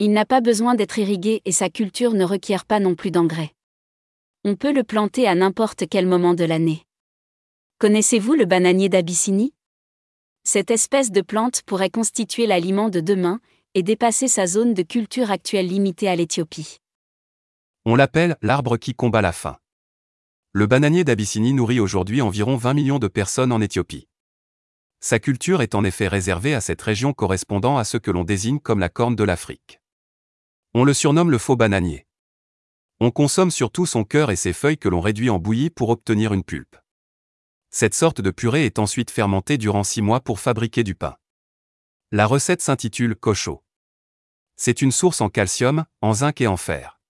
Il n'a pas besoin d'être irrigué et sa culture ne requiert pas non plus d'engrais. On peut le planter à n'importe quel moment de l'année. Connaissez-vous le bananier d'Abyssinie? Cette espèce de plante pourrait constituer l'aliment de demain et dépasser sa zone de culture actuelle limitée à l'Éthiopie. On l'appelle l'arbre qui combat la faim. Le bananier d'Abyssinie nourrit aujourd'hui environ 20 millions de personnes en Éthiopie. Sa culture est en effet réservée à cette région correspondant à ce que l'on désigne comme la corne de l'Afrique. On le surnomme le faux bananier. On consomme surtout son cœur et ses feuilles que l'on réduit en bouillie pour obtenir une pulpe. Cette sorte de purée est ensuite fermentée durant six mois pour fabriquer du pain. La recette s'intitule Cocho. C'est une source en calcium, en zinc et en fer.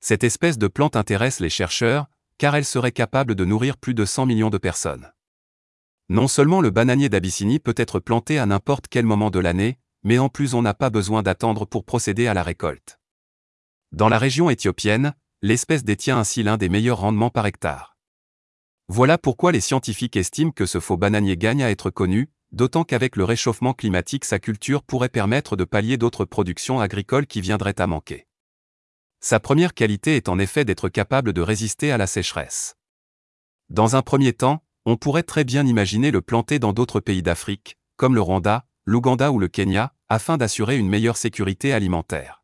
Cette espèce de plante intéresse les chercheurs, car elle serait capable de nourrir plus de 100 millions de personnes. Non seulement le bananier d'Abyssinie peut être planté à n'importe quel moment de l'année, mais en plus on n'a pas besoin d'attendre pour procéder à la récolte. Dans la région éthiopienne, l'espèce détient ainsi l'un des meilleurs rendements par hectare. Voilà pourquoi les scientifiques estiment que ce faux bananier gagne à être connu, d'autant qu'avec le réchauffement climatique sa culture pourrait permettre de pallier d'autres productions agricoles qui viendraient à manquer. Sa première qualité est en effet d'être capable de résister à la sécheresse. Dans un premier temps, on pourrait très bien imaginer le planter dans d'autres pays d'Afrique, comme le Rwanda, l'Ouganda ou le Kenya, afin d'assurer une meilleure sécurité alimentaire.